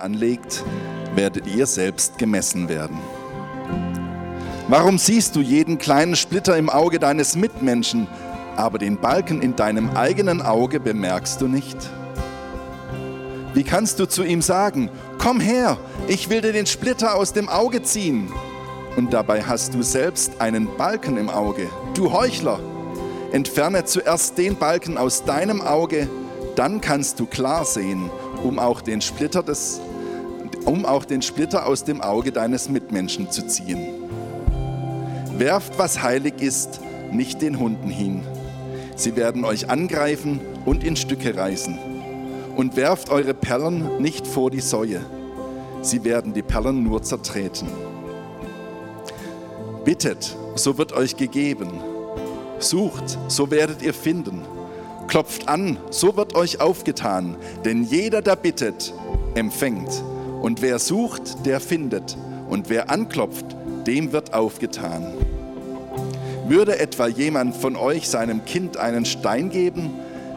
anlegt, werdet ihr selbst gemessen werden. Warum siehst du jeden kleinen Splitter im Auge deines Mitmenschen, aber den Balken in deinem eigenen Auge bemerkst du nicht? Wie kannst du zu ihm sagen, komm her, ich will dir den Splitter aus dem Auge ziehen? Und dabei hast du selbst einen Balken im Auge. Du Heuchler, entferne zuerst den Balken aus deinem Auge, dann kannst du klar sehen um auch den Splitter, des, um auch den Splitter aus dem Auge deines Mitmenschen zu ziehen. Werft, was heilig ist, nicht den Hunden hin. Sie werden euch angreifen und in Stücke reißen. Und werft eure Perlen nicht vor die Säue. Sie werden die Perlen nur zertreten. Bittet, so wird euch gegeben. Sucht, so werdet ihr finden. Klopft an, so wird euch aufgetan, denn jeder, der bittet, empfängt. Und wer sucht, der findet. Und wer anklopft, dem wird aufgetan. Würde etwa jemand von euch seinem Kind einen Stein geben,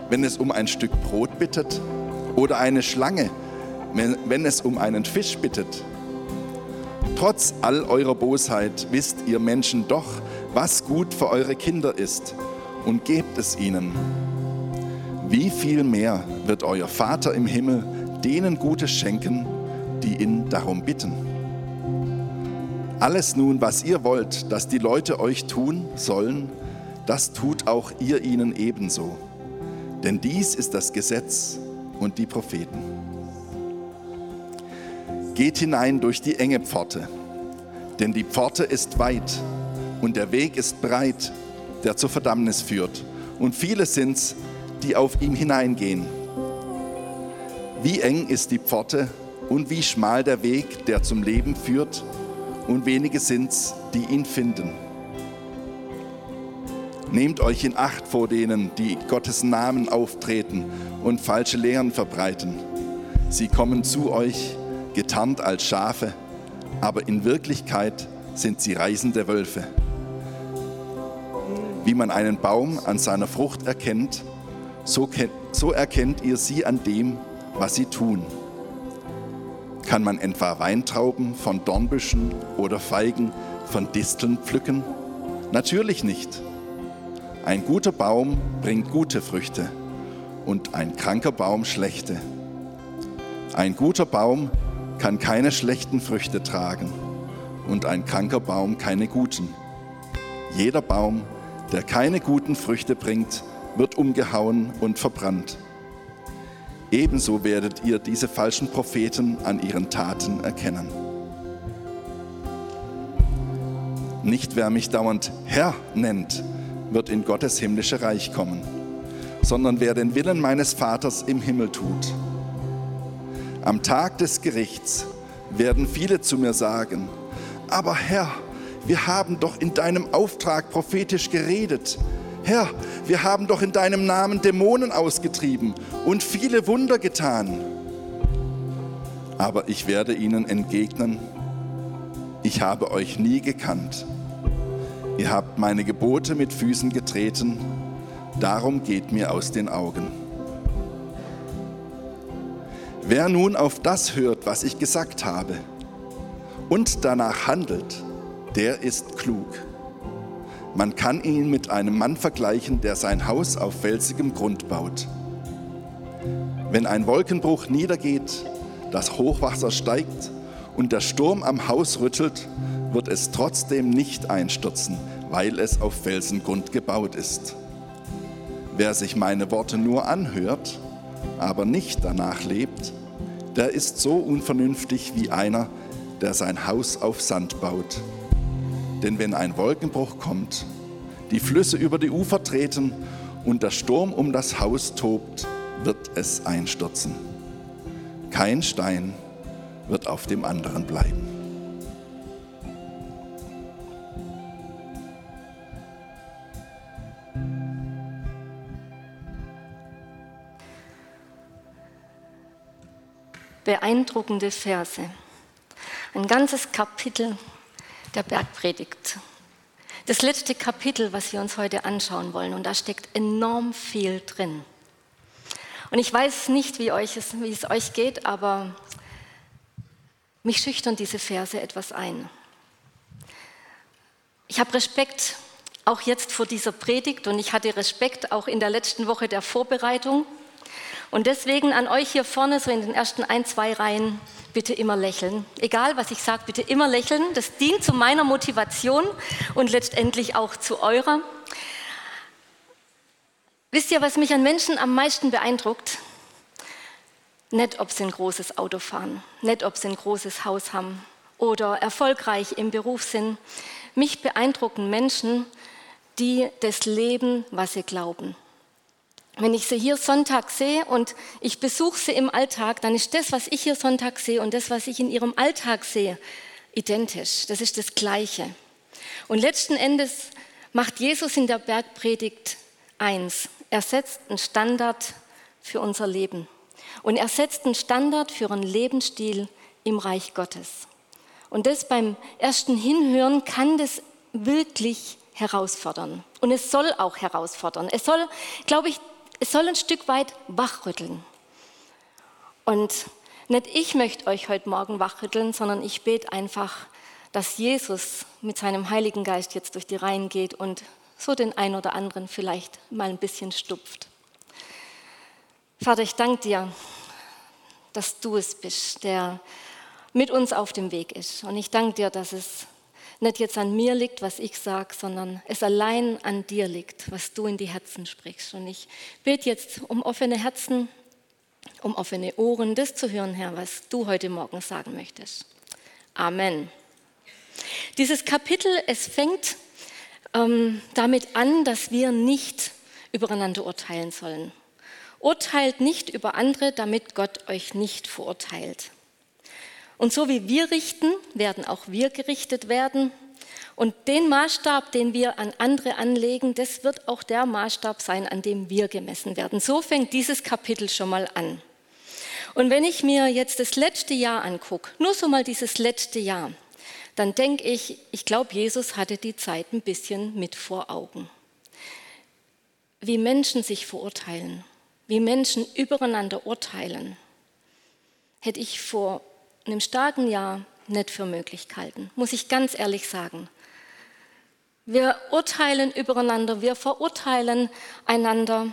wenn es um ein Stück Brot bittet? Oder eine Schlange, wenn es um einen Fisch bittet? Trotz all eurer Bosheit wisst ihr Menschen doch, was gut für eure Kinder ist und gebt es ihnen wie viel mehr wird euer Vater im Himmel denen Gutes schenken, die ihn darum bitten. Alles nun, was ihr wollt, dass die Leute euch tun sollen, das tut auch ihr ihnen ebenso. Denn dies ist das Gesetz und die Propheten. Geht hinein durch die enge Pforte, denn die Pforte ist weit und der Weg ist breit, der zur Verdammnis führt. Und viele sind's, die auf ihm hineingehen. Wie eng ist die Pforte und wie schmal der Weg, der zum Leben führt, und wenige sind's, die ihn finden. Nehmt euch in Acht vor denen, die Gottes Namen auftreten und falsche Lehren verbreiten. Sie kommen zu euch, getarnt als Schafe, aber in Wirklichkeit sind sie reisende Wölfe. Wie man einen Baum an seiner Frucht erkennt, so, so erkennt ihr sie an dem, was sie tun. Kann man etwa Weintrauben von Dornbüschen oder Feigen von Disteln pflücken? Natürlich nicht. Ein guter Baum bringt gute Früchte und ein kranker Baum schlechte. Ein guter Baum kann keine schlechten Früchte tragen und ein kranker Baum keine guten. Jeder Baum, der keine guten Früchte bringt, wird umgehauen und verbrannt. Ebenso werdet ihr diese falschen Propheten an ihren Taten erkennen. Nicht wer mich dauernd Herr nennt, wird in Gottes himmlische Reich kommen, sondern wer den Willen meines Vaters im Himmel tut. Am Tag des Gerichts werden viele zu mir sagen, aber Herr, wir haben doch in deinem Auftrag prophetisch geredet Herr, wir haben doch in deinem Namen Dämonen ausgetrieben und viele Wunder getan. Aber ich werde ihnen entgegnen, ich habe euch nie gekannt. Ihr habt meine Gebote mit Füßen getreten, darum geht mir aus den Augen. Wer nun auf das hört, was ich gesagt habe, und danach handelt, der ist klug. Man kann ihn mit einem Mann vergleichen, der sein Haus auf felsigem Grund baut. Wenn ein Wolkenbruch niedergeht, das Hochwasser steigt und der Sturm am Haus rüttelt, wird es trotzdem nicht einstürzen, weil es auf Felsengrund gebaut ist. Wer sich meine Worte nur anhört, aber nicht danach lebt, der ist so unvernünftig wie einer, der sein Haus auf Sand baut. Denn wenn ein Wolkenbruch kommt, die Flüsse über die Ufer treten und der Sturm um das Haus tobt, wird es einstürzen. Kein Stein wird auf dem anderen bleiben. Beeindruckende Verse. Ein ganzes Kapitel der Bergpredigt. Das letzte Kapitel, was wir uns heute anschauen wollen, und da steckt enorm viel drin. Und ich weiß nicht, wie, euch es, wie es euch geht, aber Mich schüchtern diese Verse etwas ein. Ich habe Respekt auch jetzt vor dieser Predigt und ich hatte Respekt auch in der letzten Woche der Vorbereitung. Und deswegen an euch hier vorne, so in den ersten ein, zwei Reihen, bitte immer lächeln. Egal, was ich sage, bitte immer lächeln. Das dient zu meiner Motivation und letztendlich auch zu eurer. Wisst ihr, was mich an Menschen am meisten beeindruckt? Nicht, ob sie ein großes Auto fahren, nicht, ob sie ein großes Haus haben oder erfolgreich im Beruf sind. Mich beeindrucken Menschen, die das leben, was sie glauben. Wenn ich sie hier Sonntag sehe und ich besuche sie im Alltag, dann ist das, was ich hier Sonntag sehe und das, was ich in ihrem Alltag sehe, identisch. Das ist das Gleiche. Und letzten Endes macht Jesus in der Bergpredigt eins. Er setzt einen Standard für unser Leben. Und er setzt einen Standard für einen Lebensstil im Reich Gottes. Und das beim ersten Hinhören kann das wirklich herausfordern. Und es soll auch herausfordern. Es soll, glaube ich, es soll ein Stück weit wachrütteln. Und nicht ich möchte euch heute Morgen wachrütteln, sondern ich bete einfach, dass Jesus mit seinem Heiligen Geist jetzt durch die Reihen geht und so den einen oder anderen vielleicht mal ein bisschen stupft. Vater, ich danke dir, dass du es bist, der mit uns auf dem Weg ist. Und ich danke dir, dass es nicht jetzt an mir liegt, was ich sage, sondern es allein an dir liegt, was du in die Herzen sprichst. Und ich bete jetzt um offene Herzen, um offene Ohren, das zu hören, Herr, was du heute Morgen sagen möchtest. Amen. Dieses Kapitel, es fängt ähm, damit an, dass wir nicht übereinander urteilen sollen. Urteilt nicht über andere, damit Gott euch nicht verurteilt. Und so wie wir richten, werden auch wir gerichtet werden. Und den Maßstab, den wir an andere anlegen, das wird auch der Maßstab sein, an dem wir gemessen werden. So fängt dieses Kapitel schon mal an. Und wenn ich mir jetzt das letzte Jahr angucke, nur so mal dieses letzte Jahr, dann denke ich, ich glaube, Jesus hatte die Zeit ein bisschen mit vor Augen. Wie Menschen sich verurteilen, wie Menschen übereinander urteilen, hätte ich vor einem starken Jahr nicht für möglich gehalten, muss ich ganz ehrlich sagen. Wir urteilen übereinander, wir verurteilen einander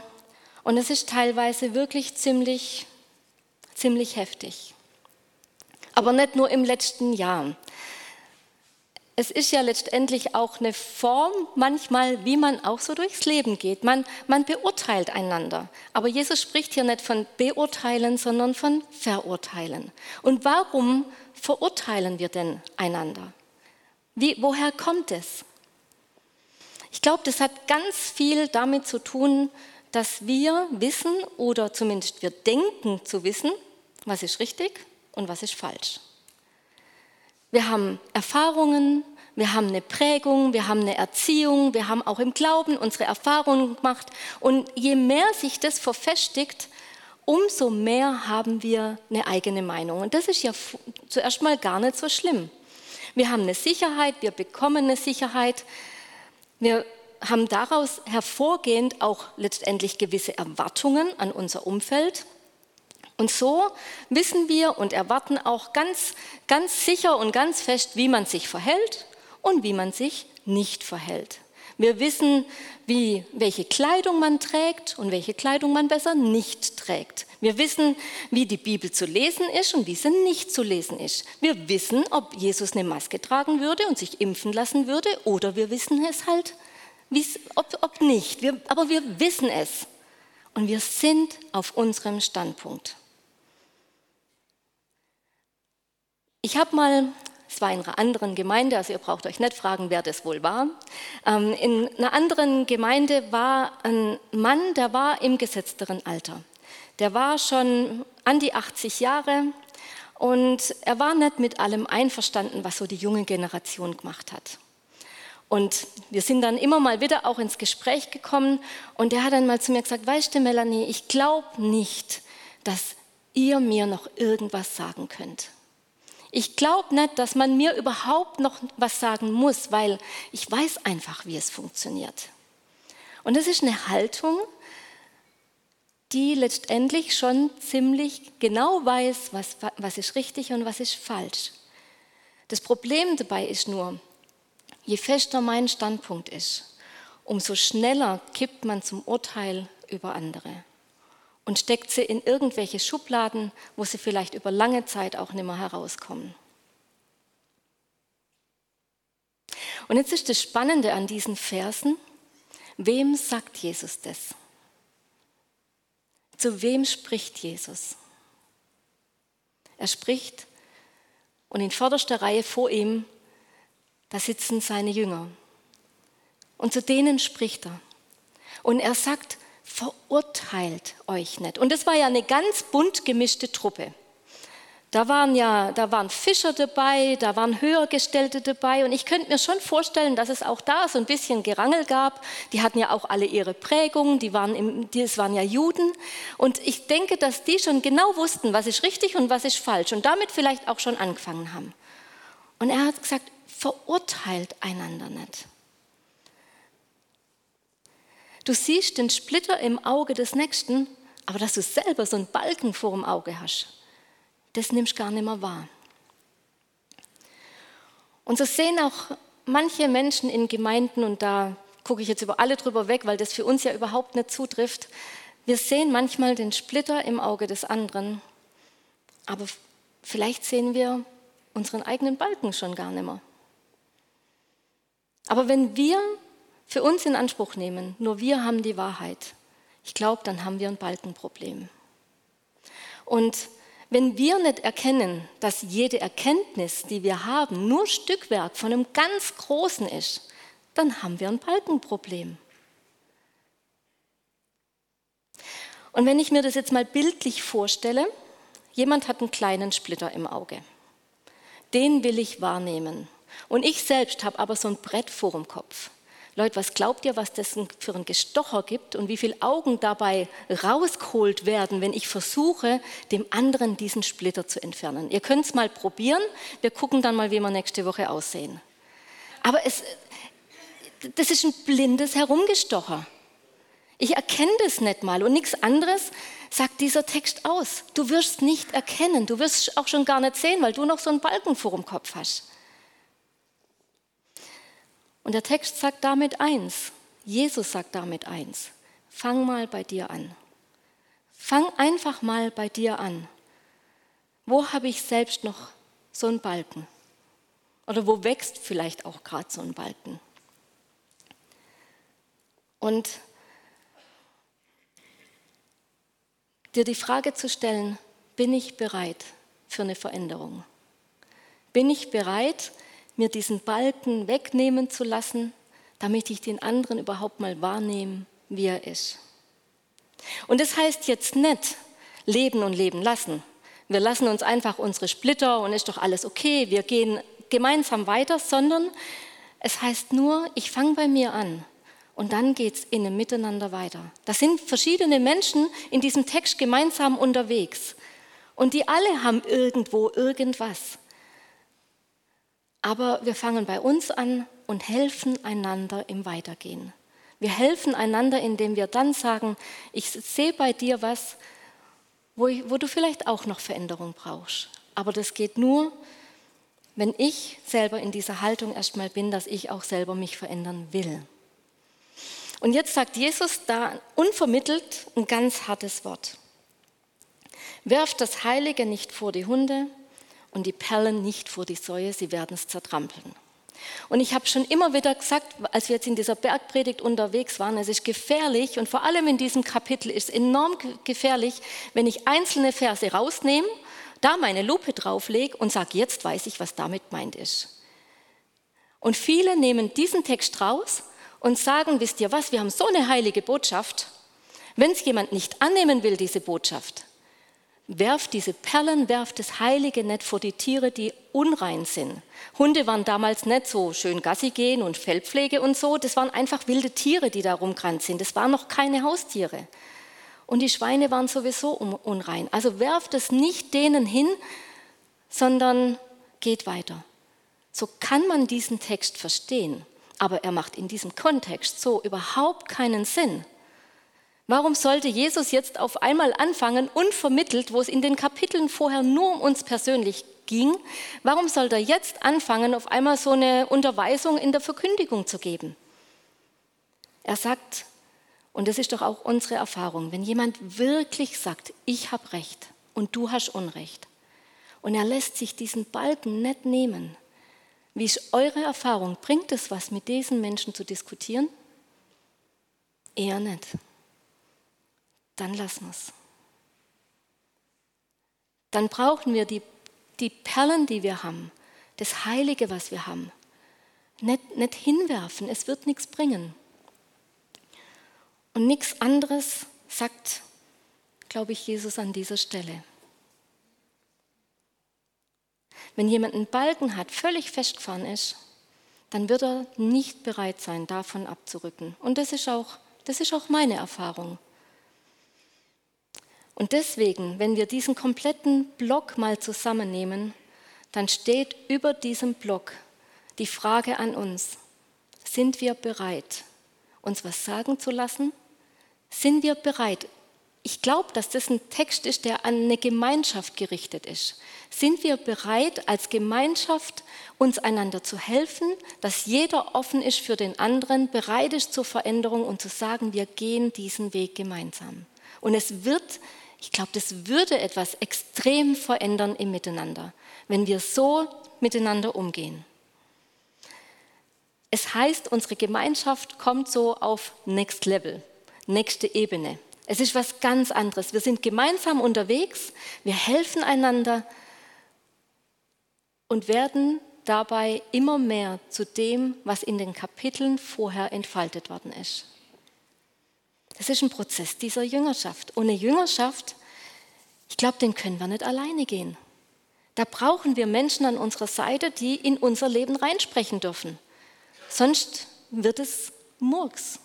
und es ist teilweise wirklich ziemlich, ziemlich heftig. Aber nicht nur im letzten Jahr es ist ja letztendlich auch eine Form manchmal, wie man auch so durchs Leben geht. Man, man beurteilt einander. Aber Jesus spricht hier nicht von beurteilen, sondern von verurteilen. Und warum verurteilen wir denn einander? Wie, woher kommt es? Ich glaube, das hat ganz viel damit zu tun, dass wir wissen oder zumindest wir denken zu wissen, was ist richtig und was ist falsch. Wir haben Erfahrungen, wir haben eine Prägung, wir haben eine Erziehung, wir haben auch im Glauben unsere Erfahrungen gemacht. Und je mehr sich das verfestigt, umso mehr haben wir eine eigene Meinung. Und das ist ja zuerst mal gar nicht so schlimm. Wir haben eine Sicherheit, wir bekommen eine Sicherheit. Wir haben daraus hervorgehend auch letztendlich gewisse Erwartungen an unser Umfeld. Und so wissen wir und erwarten auch ganz, ganz sicher und ganz fest, wie man sich verhält und wie man sich nicht verhält. Wir wissen, wie, welche Kleidung man trägt und welche Kleidung man besser nicht trägt. Wir wissen, wie die Bibel zu lesen ist und wie sie nicht zu lesen ist. Wir wissen, ob Jesus eine Maske tragen würde und sich impfen lassen würde oder wir wissen es halt, ob, ob nicht. Wir, aber wir wissen es und wir sind auf unserem Standpunkt. Ich habe mal, es war in einer anderen Gemeinde, also ihr braucht euch nicht fragen, wer das wohl war. Ähm, in einer anderen Gemeinde war ein Mann, der war im gesetzteren Alter. Der war schon an die 80 Jahre und er war nicht mit allem einverstanden, was so die junge Generation gemacht hat. Und wir sind dann immer mal wieder auch ins Gespräch gekommen und er hat dann mal zu mir gesagt, weißt du Melanie, ich glaube nicht, dass ihr mir noch irgendwas sagen könnt. Ich glaube nicht, dass man mir überhaupt noch was sagen muss, weil ich weiß einfach, wie es funktioniert. Und das ist eine Haltung, die letztendlich schon ziemlich genau weiß, was, was ist richtig und was ist falsch. Das Problem dabei ist nur, je fester mein Standpunkt ist, umso schneller kippt man zum Urteil über andere und steckt sie in irgendwelche Schubladen, wo sie vielleicht über lange Zeit auch nicht mehr herauskommen. Und jetzt ist das Spannende an diesen Versen, wem sagt Jesus das? Zu wem spricht Jesus? Er spricht und in vorderster Reihe vor ihm, da sitzen seine Jünger. Und zu denen spricht er. Und er sagt, verurteilt euch nicht. Und das war ja eine ganz bunt gemischte Truppe. Da waren ja, da waren Fischer dabei, da waren Höhergestellte dabei und ich könnte mir schon vorstellen, dass es auch da so ein bisschen Gerangel gab. Die hatten ja auch alle ihre Prägungen, die waren, im, das waren ja Juden und ich denke, dass die schon genau wussten, was ist richtig und was ist falsch und damit vielleicht auch schon angefangen haben. Und er hat gesagt, verurteilt einander nicht. Du siehst den Splitter im Auge des Nächsten, aber dass du selber so einen Balken vor dem Auge hast, das nimmst gar nicht mehr wahr. Und so sehen auch manche Menschen in Gemeinden, und da gucke ich jetzt über alle drüber weg, weil das für uns ja überhaupt nicht zutrifft, wir sehen manchmal den Splitter im Auge des anderen, aber vielleicht sehen wir unseren eigenen Balken schon gar nicht mehr. Aber wenn wir für uns in Anspruch nehmen, nur wir haben die Wahrheit, ich glaube, dann haben wir ein Balkenproblem. Und wenn wir nicht erkennen, dass jede Erkenntnis, die wir haben, nur Stückwerk von einem ganz Großen ist, dann haben wir ein Balkenproblem. Und wenn ich mir das jetzt mal bildlich vorstelle, jemand hat einen kleinen Splitter im Auge. Den will ich wahrnehmen. Und ich selbst habe aber so ein Brett vor dem Kopf. Leute, was glaubt ihr, was das für ein Gestocher gibt und wie viele Augen dabei rausgeholt werden, wenn ich versuche, dem anderen diesen Splitter zu entfernen? Ihr könnt es mal probieren. Wir gucken dann mal, wie wir nächste Woche aussehen. Aber es, das ist ein blindes Herumgestocher. Ich erkenne das nicht mal und nichts anderes sagt dieser Text aus. Du wirst nicht erkennen, du wirst auch schon gar nicht sehen, weil du noch so einen Balken vor dem Kopf hast. Und der Text sagt damit eins, Jesus sagt damit eins, fang mal bei dir an. Fang einfach mal bei dir an. Wo habe ich selbst noch so einen Balken? Oder wo wächst vielleicht auch gerade so ein Balken? Und dir die Frage zu stellen, bin ich bereit für eine Veränderung? Bin ich bereit, mir diesen Balken wegnehmen zu lassen, damit ich den anderen überhaupt mal wahrnehme, wie er ist. Und das heißt jetzt nicht leben und leben lassen. Wir lassen uns einfach unsere Splitter und ist doch alles okay, wir gehen gemeinsam weiter, sondern es heißt nur, ich fange bei mir an und dann geht es in einem Miteinander weiter. Da sind verschiedene Menschen in diesem Text gemeinsam unterwegs und die alle haben irgendwo irgendwas. Aber wir fangen bei uns an und helfen einander im Weitergehen. Wir helfen einander, indem wir dann sagen, ich sehe bei dir was, wo, ich, wo du vielleicht auch noch Veränderung brauchst. Aber das geht nur, wenn ich selber in dieser Haltung erstmal bin, dass ich auch selber mich verändern will. Und jetzt sagt Jesus da unvermittelt ein ganz hartes Wort. Werft das Heilige nicht vor die Hunde, und die Perlen nicht vor die Säue, sie werden es zertrampeln. Und ich habe schon immer wieder gesagt, als wir jetzt in dieser Bergpredigt unterwegs waren, es ist gefährlich und vor allem in diesem Kapitel ist es enorm gefährlich, wenn ich einzelne Verse rausnehme, da meine Lupe drauflege und sage, jetzt weiß ich, was damit meint ist. Und viele nehmen diesen Text raus und sagen, wisst ihr was, wir haben so eine heilige Botschaft. Wenn es jemand nicht annehmen will, diese Botschaft, werft diese Perlen, werft das Heilige nicht vor die Tiere, die unrein sind. Hunde waren damals nicht so schön Gassi gehen und Fellpflege und so. Das waren einfach wilde Tiere, die da rumgerannt sind. Das waren noch keine Haustiere. Und die Schweine waren sowieso unrein. Also werft es nicht denen hin, sondern geht weiter. So kann man diesen Text verstehen. Aber er macht in diesem Kontext so überhaupt keinen Sinn. Warum sollte Jesus jetzt auf einmal anfangen, unvermittelt, wo es in den Kapiteln vorher nur um uns persönlich ging, warum soll er jetzt anfangen, auf einmal so eine Unterweisung in der Verkündigung zu geben? Er sagt, und das ist doch auch unsere Erfahrung, wenn jemand wirklich sagt, ich habe Recht und du hast Unrecht, und er lässt sich diesen Balken nicht nehmen, wie ist eure Erfahrung? Bringt es was, mit diesen Menschen zu diskutieren? Eher nicht. Dann lassen wir es. Dann brauchen wir die, die Perlen, die wir haben, das Heilige, was wir haben, nicht, nicht hinwerfen. Es wird nichts bringen. Und nichts anderes sagt, glaube ich, Jesus an dieser Stelle. Wenn jemand einen Balken hat, völlig festgefahren ist, dann wird er nicht bereit sein, davon abzurücken. Und das ist auch, das ist auch meine Erfahrung. Und deswegen, wenn wir diesen kompletten Block mal zusammennehmen, dann steht über diesem Block die Frage an uns, sind wir bereit, uns was sagen zu lassen? Sind wir bereit, ich glaube, dass das ein Text ist, der an eine Gemeinschaft gerichtet ist. Sind wir bereit, als Gemeinschaft uns einander zu helfen, dass jeder offen ist für den anderen, bereit ist zur Veränderung und zu sagen, wir gehen diesen Weg gemeinsam. Und es wird, ich glaube, das würde etwas extrem verändern im Miteinander, wenn wir so miteinander umgehen. Es heißt, unsere Gemeinschaft kommt so auf Next Level, nächste Ebene. Es ist was ganz anderes. Wir sind gemeinsam unterwegs, wir helfen einander und werden dabei immer mehr zu dem, was in den Kapiteln vorher entfaltet worden ist. Das ist ein Prozess dieser Jüngerschaft. Ohne Jüngerschaft, ich glaube, den können wir nicht alleine gehen. Da brauchen wir Menschen an unserer Seite, die in unser Leben reinsprechen dürfen. Sonst wird es Murks.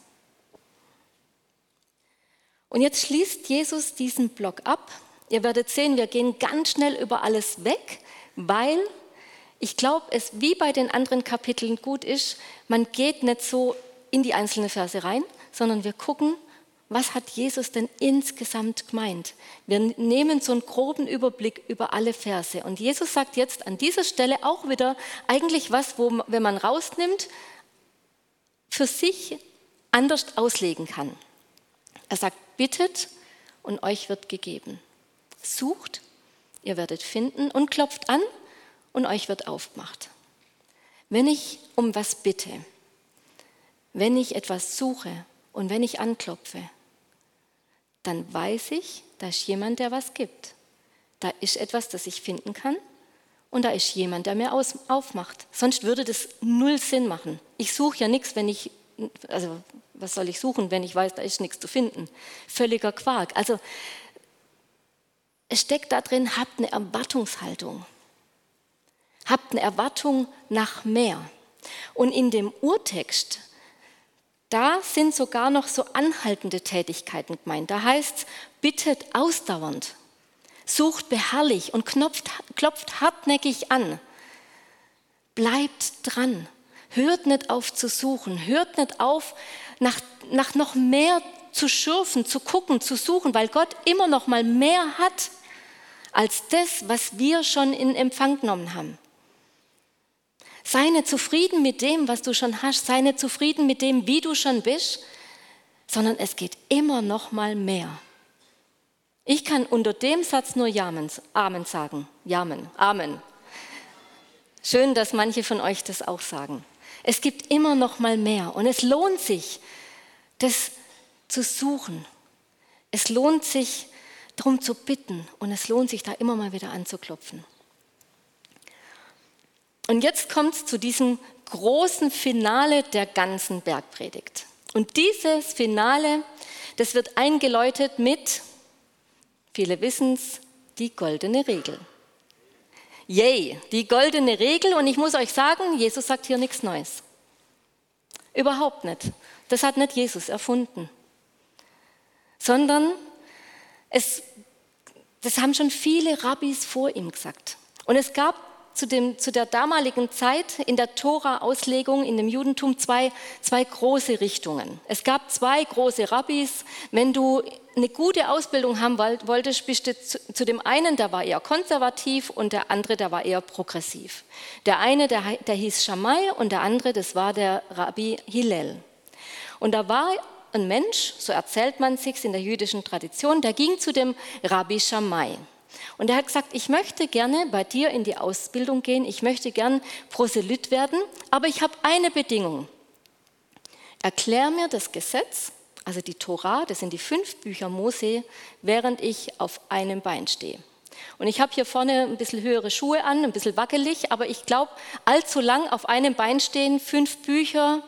Und jetzt schließt Jesus diesen Block ab. Ihr werdet sehen, wir gehen ganz schnell über alles weg, weil ich glaube, es wie bei den anderen Kapiteln gut ist, man geht nicht so in die einzelnen Verse rein, sondern wir gucken, was hat Jesus denn insgesamt gemeint? Wir nehmen so einen groben Überblick über alle Verse. Und Jesus sagt jetzt an dieser Stelle auch wieder eigentlich was, wo, wenn man rausnimmt, für sich anders auslegen kann. Er sagt, bittet und euch wird gegeben. Sucht, ihr werdet finden und klopft an und euch wird aufgemacht. Wenn ich um was bitte, wenn ich etwas suche und wenn ich anklopfe, dann weiß ich, da ist jemand, der was gibt. Da ist etwas, das ich finden kann und da ist jemand, der mir aufmacht. Sonst würde das null Sinn machen. Ich suche ja nichts, wenn ich also was soll ich suchen, wenn ich weiß, da ist nichts zu finden? Völliger Quark. Also es steckt da drin, habt eine Erwartungshaltung. Habt eine Erwartung nach mehr. Und in dem Urtext, da sind sogar noch so anhaltende Tätigkeiten gemeint. Da heißt es, bittet ausdauernd, sucht beharrlich und klopft, klopft hartnäckig an. Bleibt dran. Hört nicht auf zu suchen, hört nicht auf, nach, nach noch mehr zu schürfen, zu gucken, zu suchen, weil Gott immer noch mal mehr hat als das, was wir schon in Empfang genommen haben. Sei nicht zufrieden mit dem, was du schon hast, sei nicht zufrieden mit dem, wie du schon bist, sondern es geht immer noch mal mehr. Ich kann unter dem Satz nur Amen sagen. Jamen, Amen. Schön, dass manche von euch das auch sagen. Es gibt immer noch mal mehr und es lohnt sich, das zu suchen. Es lohnt sich, darum zu bitten und es lohnt sich, da immer mal wieder anzuklopfen. Und jetzt kommt es zu diesem großen Finale der ganzen Bergpredigt. Und dieses Finale, das wird eingeläutet mit, viele wissen es, die goldene Regel. Yay, die goldene Regel. Und ich muss euch sagen, Jesus sagt hier nichts Neues. Überhaupt nicht. Das hat nicht Jesus erfunden. Sondern es, das haben schon viele Rabbis vor ihm gesagt. Und es gab zu, dem, zu der damaligen Zeit in der Tora-Auslegung in dem Judentum zwei, zwei große Richtungen. Es gab zwei große Rabbis. Wenn du eine gute Ausbildung haben wolltest, bist du zu, zu, dem einen, der war eher konservativ und der andere, der war eher progressiv. Der eine, der, der hieß Shammai und der andere, das war der Rabbi Hillel. Und da war ein Mensch, so erzählt man sich in der jüdischen Tradition, der ging zu dem Rabbi Shammai. Und er hat gesagt, ich möchte gerne bei dir in die Ausbildung gehen, ich möchte gern Proselyt werden, aber ich habe eine Bedingung. Erklär mir das Gesetz, also die Tora, das sind die fünf Bücher Mose, während ich auf einem Bein stehe. Und ich habe hier vorne ein bisschen höhere Schuhe an, ein bisschen wackelig, aber ich glaube, allzu lang auf einem Bein stehen, fünf Bücher,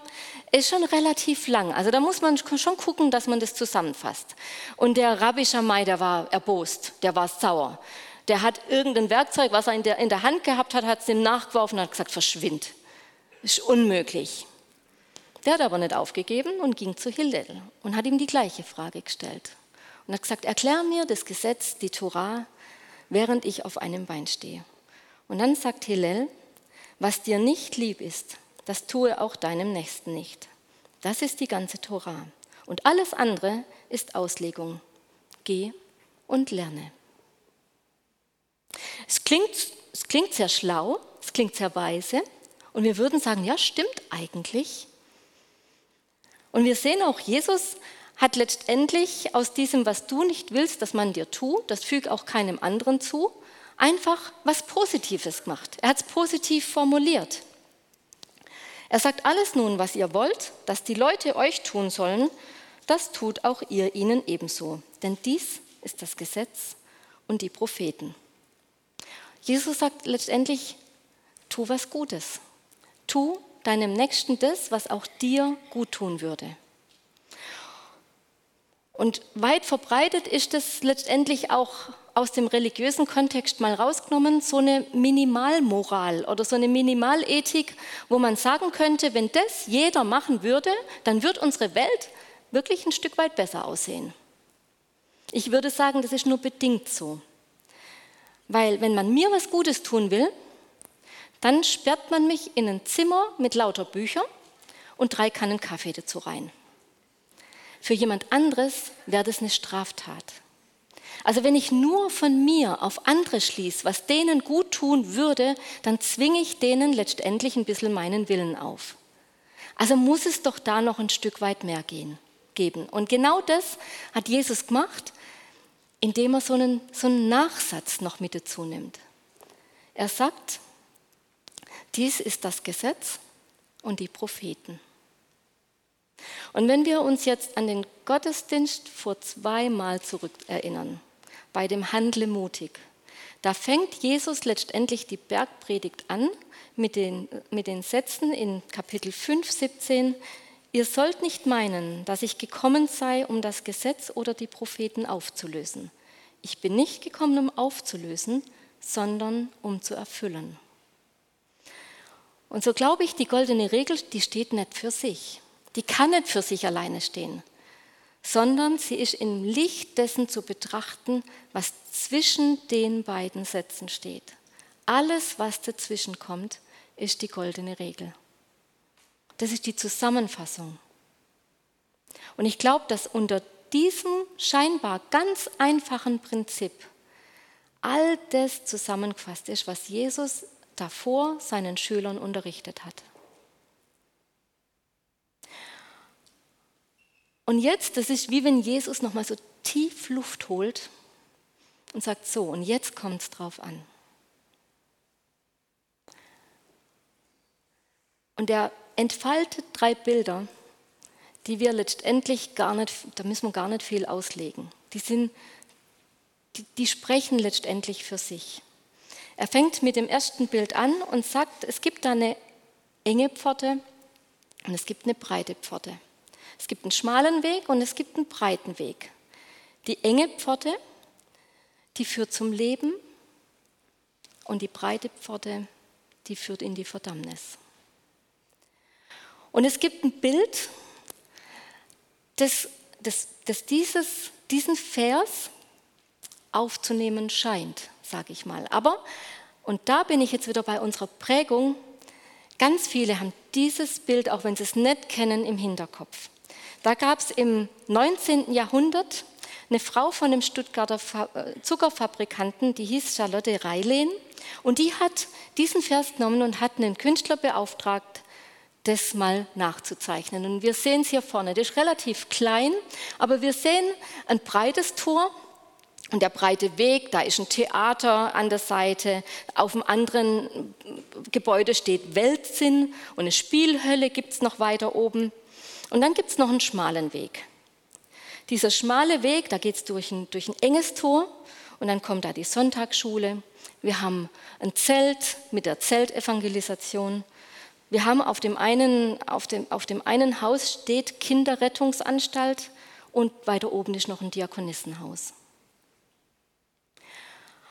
ist schon relativ lang. Also da muss man schon gucken, dass man das zusammenfasst. Und der Rabbi Shammai, der war erbost, der war sauer. Der hat irgendein Werkzeug, was er in der, in der Hand gehabt hat, hat es ihm nachgeworfen und hat gesagt, verschwind. Ist unmöglich. Der hat aber nicht aufgegeben und ging zu Hillel und hat ihm die gleiche Frage gestellt. Und hat gesagt, erklär mir das Gesetz, die Torah, während ich auf einem Bein stehe. Und dann sagt Hillel, was dir nicht lieb ist, das tue auch deinem Nächsten nicht. Das ist die ganze Tora. Und alles andere ist Auslegung. Geh und lerne. Es klingt, es klingt sehr schlau, es klingt sehr weise und wir würden sagen, ja, stimmt eigentlich. Und wir sehen auch, Jesus hat letztendlich aus diesem, was du nicht willst, dass man dir tut, das fügt auch keinem anderen zu, einfach was Positives gemacht. Er hat es positiv formuliert. Er sagt, alles nun, was ihr wollt, dass die Leute euch tun sollen, das tut auch ihr ihnen ebenso. Denn dies ist das Gesetz und die Propheten. Jesus sagt letztendlich, tu was Gutes. Tu deinem Nächsten das, was auch dir gut tun würde. Und weit verbreitet ist es letztendlich auch aus dem religiösen Kontext mal rausgenommen, so eine Minimalmoral oder so eine Minimalethik, wo man sagen könnte, wenn das jeder machen würde, dann wird unsere Welt wirklich ein Stück weit besser aussehen. Ich würde sagen, das ist nur bedingt so. Weil wenn man mir was Gutes tun will, dann sperrt man mich in ein Zimmer mit lauter Büchern und drei Kannen Kaffee dazu rein. Für jemand anderes wäre das eine Straftat. Also wenn ich nur von mir auf andere schließe, was denen gut tun würde, dann zwinge ich denen letztendlich ein bisschen meinen Willen auf. Also muss es doch da noch ein Stück weit mehr gehen, geben. Und genau das hat Jesus gemacht, indem er so einen, so einen Nachsatz noch mit dazu nimmt. Er sagt, dies ist das Gesetz und die Propheten. Und wenn wir uns jetzt an den Gottesdienst vor zweimal zurückerinnern, bei dem Handle mutig, da fängt Jesus letztendlich die Bergpredigt an mit den, mit den Sätzen in Kapitel 5, 17, Ihr sollt nicht meinen, dass ich gekommen sei, um das Gesetz oder die Propheten aufzulösen. Ich bin nicht gekommen, um aufzulösen, sondern um zu erfüllen. Und so glaube ich, die goldene Regel, die steht nicht für sich. Die kann nicht für sich alleine stehen, sondern sie ist im Licht dessen zu betrachten, was zwischen den beiden Sätzen steht. Alles, was dazwischen kommt, ist die goldene Regel. Das ist die Zusammenfassung. Und ich glaube, dass unter diesem scheinbar ganz einfachen Prinzip all das zusammengefasst ist, was Jesus davor seinen Schülern unterrichtet hat. Und jetzt, das ist wie wenn Jesus nochmal so tief Luft holt und sagt, so, und jetzt kommt es drauf an. Und er entfaltet drei Bilder, die wir letztendlich gar nicht, da müssen wir gar nicht viel auslegen. Die, sind, die, die sprechen letztendlich für sich. Er fängt mit dem ersten Bild an und sagt, es gibt da eine enge Pforte und es gibt eine breite Pforte. Es gibt einen schmalen Weg und es gibt einen breiten Weg. Die enge Pforte, die führt zum Leben und die breite Pforte, die führt in die Verdammnis. Und es gibt ein Bild, das, das, das dieses, diesen Vers aufzunehmen scheint sage ich mal. Aber, und da bin ich jetzt wieder bei unserer Prägung, ganz viele haben dieses Bild, auch wenn sie es nicht kennen, im Hinterkopf. Da gab es im 19. Jahrhundert eine Frau von einem Stuttgarter äh, Zuckerfabrikanten, die hieß Charlotte Reilehn. Und die hat diesen Vers genommen und hat einen Künstler beauftragt, das mal nachzuzeichnen. Und wir sehen es hier vorne. Das ist relativ klein, aber wir sehen ein breites Tor und der breite Weg, da ist ein Theater an der Seite, auf dem anderen Gebäude steht Weltsinn und eine Spielhölle gibt es noch weiter oben. Und dann gibt es noch einen schmalen Weg. Dieser schmale Weg, da geht es durch ein, durch ein enges Tor und dann kommt da die Sonntagsschule. Wir haben ein Zelt mit der Zeltevangelisation. Wir haben auf dem einen, auf dem, auf dem einen Haus steht Kinderrettungsanstalt und weiter oben ist noch ein Diakonissenhaus.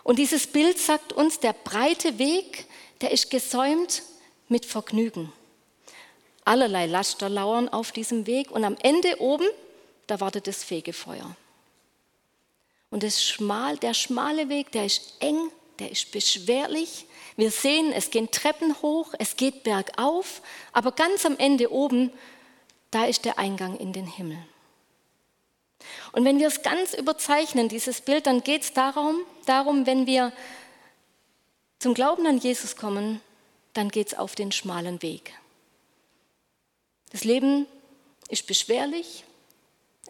Und dieses Bild sagt uns, der breite Weg, der ist gesäumt mit Vergnügen. Allerlei Laster lauern auf diesem Weg und am Ende oben, da wartet das Fegefeuer. Und das schmal, der schmale Weg, der ist eng, der ist beschwerlich. Wir sehen, es gehen Treppen hoch, es geht bergauf, aber ganz am Ende oben, da ist der Eingang in den Himmel. Und wenn wir es ganz überzeichnen, dieses Bild, dann geht es darum, darum, wenn wir zum Glauben an Jesus kommen, dann geht es auf den schmalen Weg. Das Leben ist beschwerlich,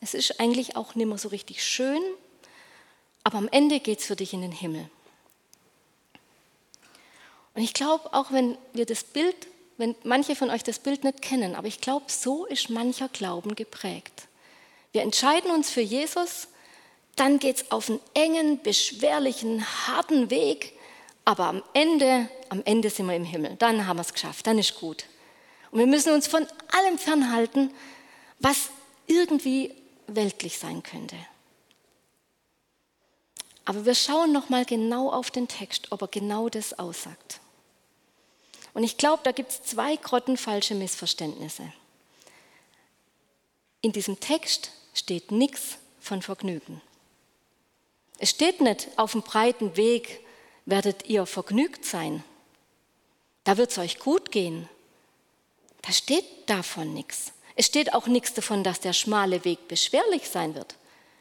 es ist eigentlich auch nicht mehr so richtig schön, aber am Ende geht es für dich in den Himmel. Und ich glaube, auch wenn wir das Bild, wenn manche von euch das Bild nicht kennen, aber ich glaube, so ist mancher Glauben geprägt. Wir entscheiden uns für Jesus, dann geht es auf einen engen, beschwerlichen, harten Weg, aber am Ende, am Ende sind wir im Himmel. Dann haben wir es geschafft, dann ist gut. Und wir müssen uns von allem fernhalten, was irgendwie weltlich sein könnte. Aber wir schauen noch mal genau auf den Text, ob er genau das aussagt. Und ich glaube, da gibt es zwei grottenfalsche Missverständnisse. In diesem Text steht nichts von Vergnügen. Es steht nicht, auf dem breiten Weg werdet ihr vergnügt sein. Da wird es euch gut gehen. Da steht davon nichts. Es steht auch nichts davon, dass der schmale Weg beschwerlich sein wird.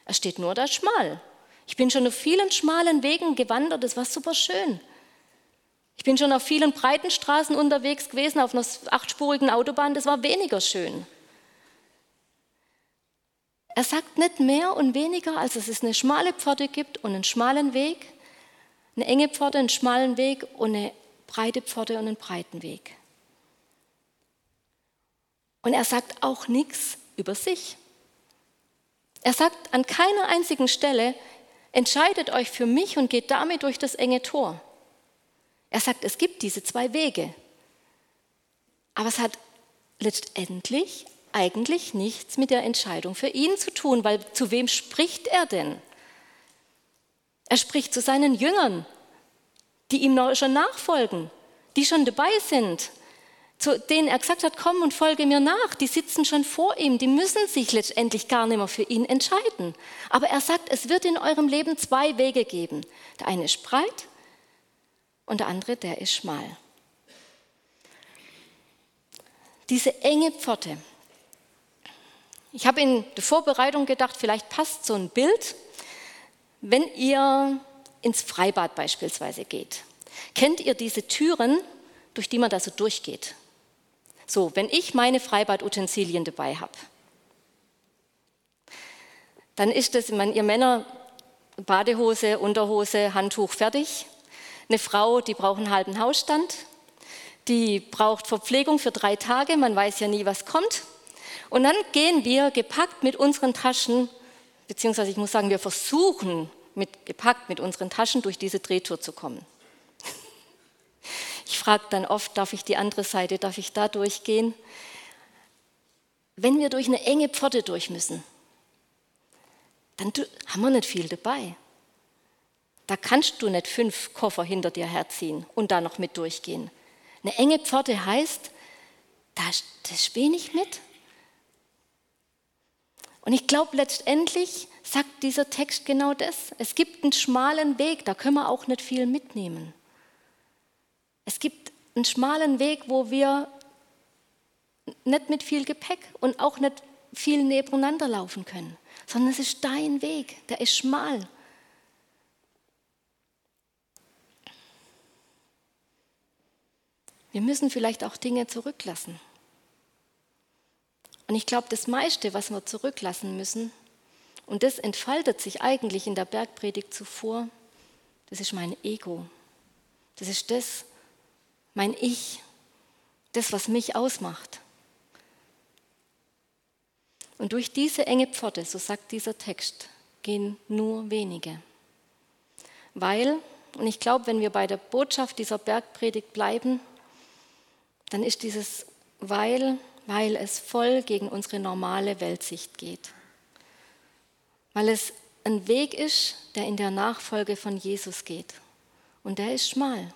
Es steht nur da schmal. Ich bin schon auf vielen schmalen Wegen gewandert, das war super schön. Ich bin schon auf vielen breiten Straßen unterwegs gewesen, auf einer achtspurigen Autobahn, das war weniger schön. Er sagt nicht mehr und weniger, als dass es eine schmale Pforte gibt und einen schmalen Weg, eine enge Pforte, einen schmalen Weg und eine breite Pforte und einen breiten Weg. Und er sagt auch nichts über sich. Er sagt an keiner einzigen Stelle, entscheidet euch für mich und geht damit durch das enge Tor. Er sagt, es gibt diese zwei Wege. Aber es hat letztendlich eigentlich nichts mit der Entscheidung für ihn zu tun, weil zu wem spricht er denn? Er spricht zu seinen Jüngern, die ihm schon nachfolgen, die schon dabei sind, zu denen er gesagt hat, komm und folge mir nach. Die sitzen schon vor ihm, die müssen sich letztendlich gar nicht mehr für ihn entscheiden. Aber er sagt, es wird in eurem Leben zwei Wege geben. Der eine ist breit und der andere, der ist schmal. Diese enge Pforte, ich habe in der Vorbereitung gedacht, vielleicht passt so ein Bild, wenn ihr ins Freibad beispielsweise geht. Kennt ihr diese Türen, durch die man da so durchgeht? So, wenn ich meine Freibadutensilien dabei habe, dann ist es, man, ihr Männer, Badehose, Unterhose, Handtuch fertig. Eine Frau, die braucht einen halben Hausstand, die braucht Verpflegung für drei Tage, man weiß ja nie, was kommt. Und dann gehen wir gepackt mit unseren Taschen, beziehungsweise ich muss sagen, wir versuchen mit, gepackt mit unseren Taschen durch diese Drehtour zu kommen. Ich frage dann oft, darf ich die andere Seite, darf ich da durchgehen? Wenn wir durch eine enge Pforte durch müssen, dann haben wir nicht viel dabei. Da kannst du nicht fünf Koffer hinter dir herziehen und da noch mit durchgehen. Eine enge Pforte heißt, da ist wenig mit. Und ich glaube, letztendlich sagt dieser Text genau das. Es gibt einen schmalen Weg, da können wir auch nicht viel mitnehmen. Es gibt einen schmalen Weg, wo wir nicht mit viel Gepäck und auch nicht viel nebeneinander laufen können, sondern es ist dein Weg, der ist schmal. Wir müssen vielleicht auch Dinge zurücklassen. Und ich glaube, das meiste, was wir zurücklassen müssen, und das entfaltet sich eigentlich in der Bergpredigt zuvor, das ist mein Ego. Das ist das, mein Ich, das, was mich ausmacht. Und durch diese enge Pforte, so sagt dieser Text, gehen nur wenige. Weil, und ich glaube, wenn wir bei der Botschaft dieser Bergpredigt bleiben, dann ist dieses weil, weil es voll gegen unsere normale Weltsicht geht. Weil es ein Weg ist, der in der Nachfolge von Jesus geht. Und der ist schmal.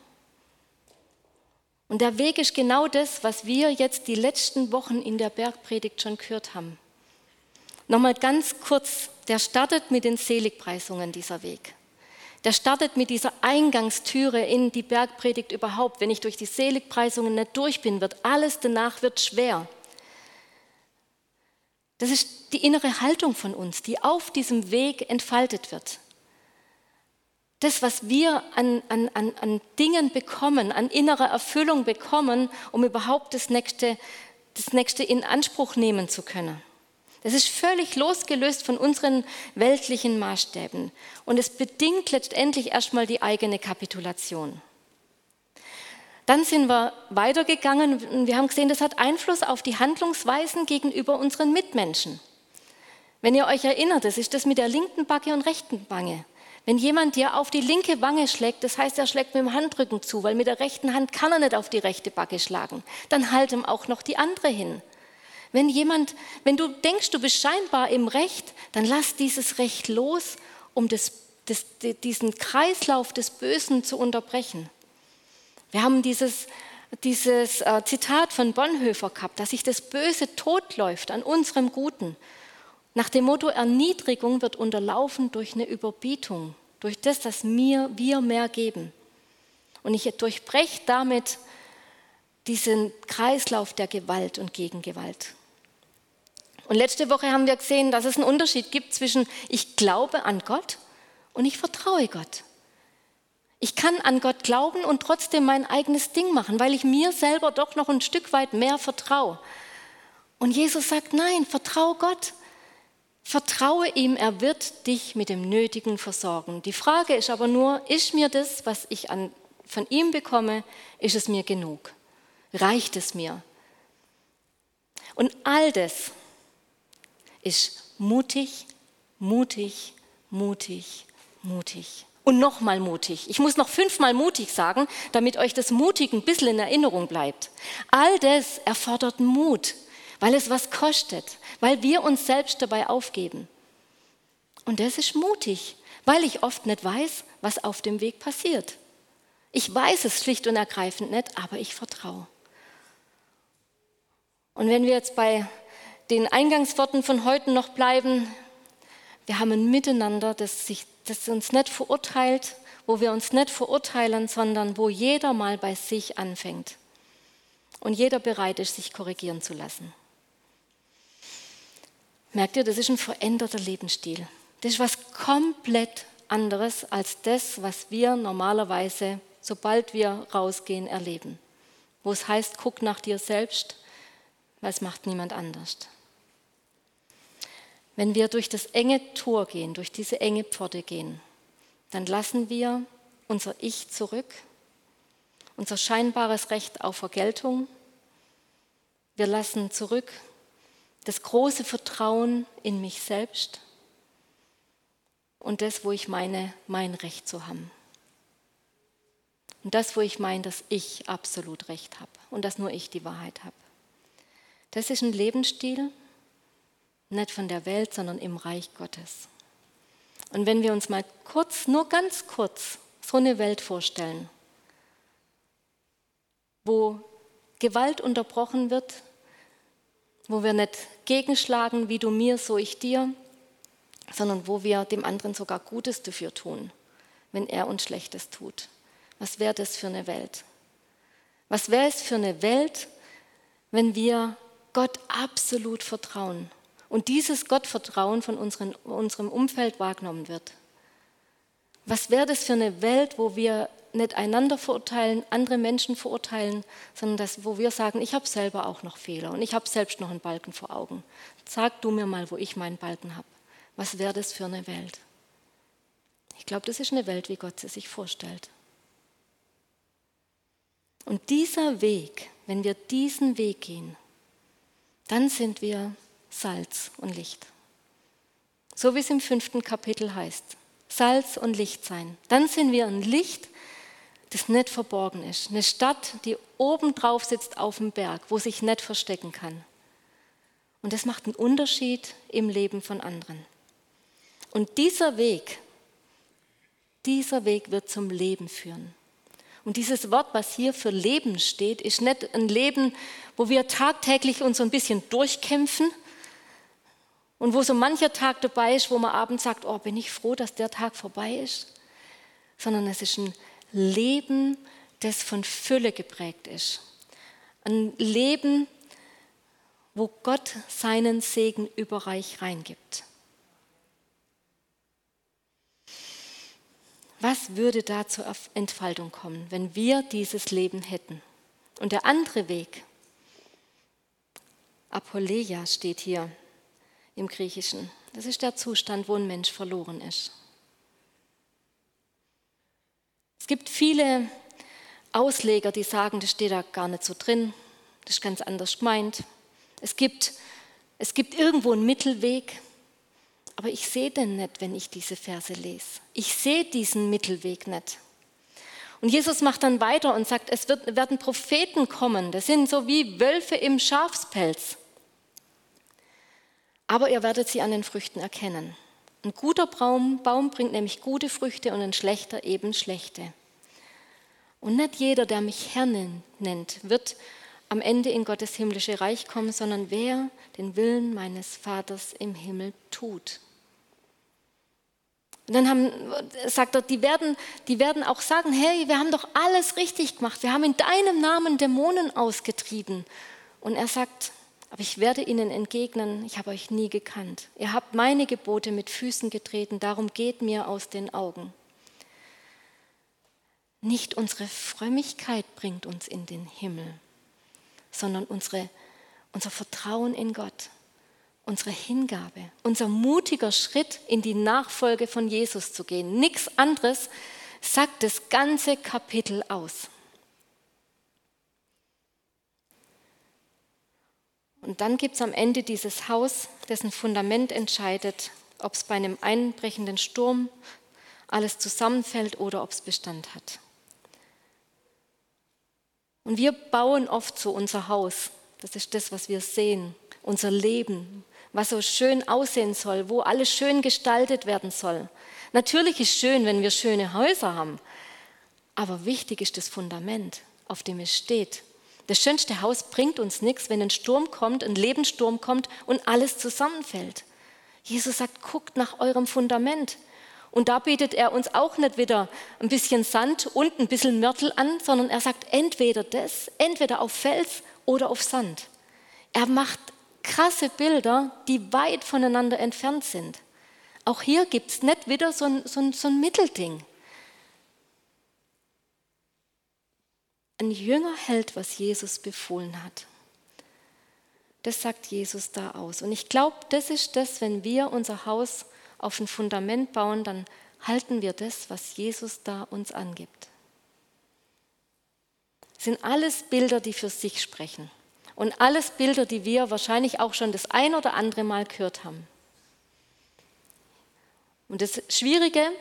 Und der Weg ist genau das, was wir jetzt die letzten Wochen in der Bergpredigt schon gehört haben. Nochmal ganz kurz, der startet mit den Seligpreisungen, dieser Weg. Der startet mit dieser Eingangstüre in die Bergpredigt überhaupt. Wenn ich durch die Seligpreisungen nicht durch bin, wird alles danach wird schwer. Das ist die innere Haltung von uns, die auf diesem Weg entfaltet wird. Das, was wir an, an, an, an Dingen bekommen, an innerer Erfüllung bekommen, um überhaupt das nächste, das nächste in Anspruch nehmen zu können. Das ist völlig losgelöst von unseren weltlichen Maßstäben. Und es bedingt letztendlich erstmal die eigene Kapitulation. Dann sind wir weitergegangen und wir haben gesehen, das hat Einfluss auf die Handlungsweisen gegenüber unseren Mitmenschen. Wenn ihr euch erinnert, das ist das mit der linken Backe und rechten Wange. Wenn jemand dir auf die linke Wange schlägt, das heißt, er schlägt mit dem Handrücken zu, weil mit der rechten Hand kann er nicht auf die rechte Backe schlagen, dann halt ihm auch noch die andere hin. Wenn jemand, wenn du denkst, du bist scheinbar im Recht, dann lass dieses Recht los, um das, das, diesen Kreislauf des Bösen zu unterbrechen. Wir haben dieses, dieses äh, Zitat von Bonhoeffer gehabt, dass sich das Böse totläuft an unserem Guten. Nach dem Motto, Erniedrigung wird unterlaufen durch eine Überbietung, durch das, dass mir, wir mehr geben. Und ich durchbreche damit diesen Kreislauf der Gewalt und Gegengewalt. Und letzte Woche haben wir gesehen, dass es einen Unterschied gibt zwischen ich glaube an Gott und ich vertraue Gott. Ich kann an Gott glauben und trotzdem mein eigenes Ding machen, weil ich mir selber doch noch ein Stück weit mehr vertraue. Und Jesus sagt, nein, vertraue Gott. Vertraue ihm, er wird dich mit dem Nötigen versorgen. Die Frage ist aber nur, ist mir das, was ich an, von ihm bekomme, ist es mir genug? Reicht es mir? Und all das, ist mutig, mutig, mutig, mutig. Und nochmal mutig. Ich muss noch fünfmal mutig sagen, damit euch das mutig ein bisschen in Erinnerung bleibt. All das erfordert Mut, weil es was kostet, weil wir uns selbst dabei aufgeben. Und das ist mutig, weil ich oft nicht weiß, was auf dem Weg passiert. Ich weiß es schlicht und ergreifend nicht, aber ich vertraue. Und wenn wir jetzt bei den Eingangsworten von heute noch bleiben. Wir haben ein Miteinander, das, sich, das uns nicht verurteilt, wo wir uns nicht verurteilen, sondern wo jeder mal bei sich anfängt und jeder bereit ist, sich korrigieren zu lassen. Merkt ihr, das ist ein veränderter Lebensstil. Das ist was komplett anderes als das, was wir normalerweise, sobald wir rausgehen, erleben. Wo es heißt, guck nach dir selbst, weil es macht niemand anders. Wenn wir durch das enge Tor gehen, durch diese enge Pforte gehen, dann lassen wir unser Ich zurück, unser scheinbares Recht auf Vergeltung. Wir lassen zurück das große Vertrauen in mich selbst und das, wo ich meine, mein Recht zu haben. Und das, wo ich meine, dass ich absolut Recht habe und dass nur ich die Wahrheit habe. Das ist ein Lebensstil, nicht von der Welt, sondern im Reich Gottes. Und wenn wir uns mal kurz, nur ganz kurz, so eine Welt vorstellen, wo Gewalt unterbrochen wird, wo wir nicht gegenschlagen, wie du mir, so ich dir, sondern wo wir dem anderen sogar Gutes dafür tun, wenn er uns Schlechtes tut. Was wäre das für eine Welt? Was wäre es für eine Welt, wenn wir Gott absolut vertrauen und dieses Gottvertrauen von unseren, unserem Umfeld wahrgenommen wird. Was wäre das für eine Welt, wo wir nicht einander verurteilen, andere Menschen verurteilen, sondern das, wo wir sagen, ich habe selber auch noch Fehler und ich habe selbst noch einen Balken vor Augen. Sag du mir mal, wo ich meinen Balken habe. Was wäre das für eine Welt? Ich glaube, das ist eine Welt, wie Gott sie sich vorstellt. Und dieser Weg, wenn wir diesen Weg gehen, dann sind wir Salz und Licht. So wie es im fünften Kapitel heißt. Salz und Licht sein. Dann sind wir ein Licht, das nicht verborgen ist. Eine Stadt, die oben drauf sitzt auf dem Berg, wo sich nicht verstecken kann. Und das macht einen Unterschied im Leben von anderen. Und dieser Weg, dieser Weg wird zum Leben führen. Und dieses Wort, was hier für Leben steht, ist nicht ein Leben, wo wir tagtäglich uns so ein bisschen durchkämpfen und wo so mancher Tag dabei ist, wo man abends sagt, oh, bin ich froh, dass der Tag vorbei ist, sondern es ist ein Leben, das von Fülle geprägt ist. Ein Leben, wo Gott seinen Segen überreich reingibt. Was würde da zur Entfaltung kommen, wenn wir dieses Leben hätten? Und der andere Weg, Apoleia steht hier im Griechischen, das ist der Zustand, wo ein Mensch verloren ist. Es gibt viele Ausleger, die sagen, das steht da gar nicht so drin, das ist ganz anders gemeint. Es gibt, es gibt irgendwo einen Mittelweg, aber ich sehe den nicht, wenn ich diese Verse lese. Ich sehe diesen Mittelweg nicht. Und Jesus macht dann weiter und sagt, es wird, werden Propheten kommen. Das sind so wie Wölfe im Schafspelz. Aber ihr werdet sie an den Früchten erkennen. Ein guter Baum, Baum bringt nämlich gute Früchte und ein schlechter eben schlechte. Und nicht jeder, der mich Herr nennt, wird am Ende in Gottes himmlische Reich kommen, sondern wer den Willen meines Vaters im Himmel tut. Und dann haben, sagt er, die werden, die werden auch sagen, hey, wir haben doch alles richtig gemacht, wir haben in deinem Namen Dämonen ausgetrieben. Und er sagt, aber ich werde ihnen entgegnen, ich habe euch nie gekannt. Ihr habt meine Gebote mit Füßen getreten, darum geht mir aus den Augen. Nicht unsere Frömmigkeit bringt uns in den Himmel, sondern unsere, unser Vertrauen in Gott, unsere Hingabe, unser mutiger Schritt in die Nachfolge von Jesus zu gehen. Nichts anderes sagt das ganze Kapitel aus. Und dann gibt es am Ende dieses Haus, dessen Fundament entscheidet, ob es bei einem einbrechenden Sturm alles zusammenfällt oder ob es Bestand hat. Und wir bauen oft so unser Haus. Das ist das, was wir sehen. Unser Leben, was so schön aussehen soll, wo alles schön gestaltet werden soll. Natürlich ist schön, wenn wir schöne Häuser haben. Aber wichtig ist das Fundament, auf dem es steht. Das schönste Haus bringt uns nichts, wenn ein Sturm kommt, ein Lebenssturm kommt und alles zusammenfällt. Jesus sagt, guckt nach eurem Fundament. Und da bietet er uns auch nicht wieder ein bisschen Sand und ein bisschen Mörtel an, sondern er sagt entweder das, entweder auf Fels oder auf Sand. Er macht krasse Bilder, die weit voneinander entfernt sind. Auch hier gibt es nicht wieder so ein, so, ein, so ein Mittelding. Ein Jünger hält, was Jesus befohlen hat. Das sagt Jesus da aus. Und ich glaube, das ist das, wenn wir unser Haus auf ein Fundament bauen, dann halten wir das, was Jesus da uns angibt. Das sind alles Bilder, die für sich sprechen. Und alles Bilder, die wir wahrscheinlich auch schon das ein oder andere Mal gehört haben. Und das Schwierige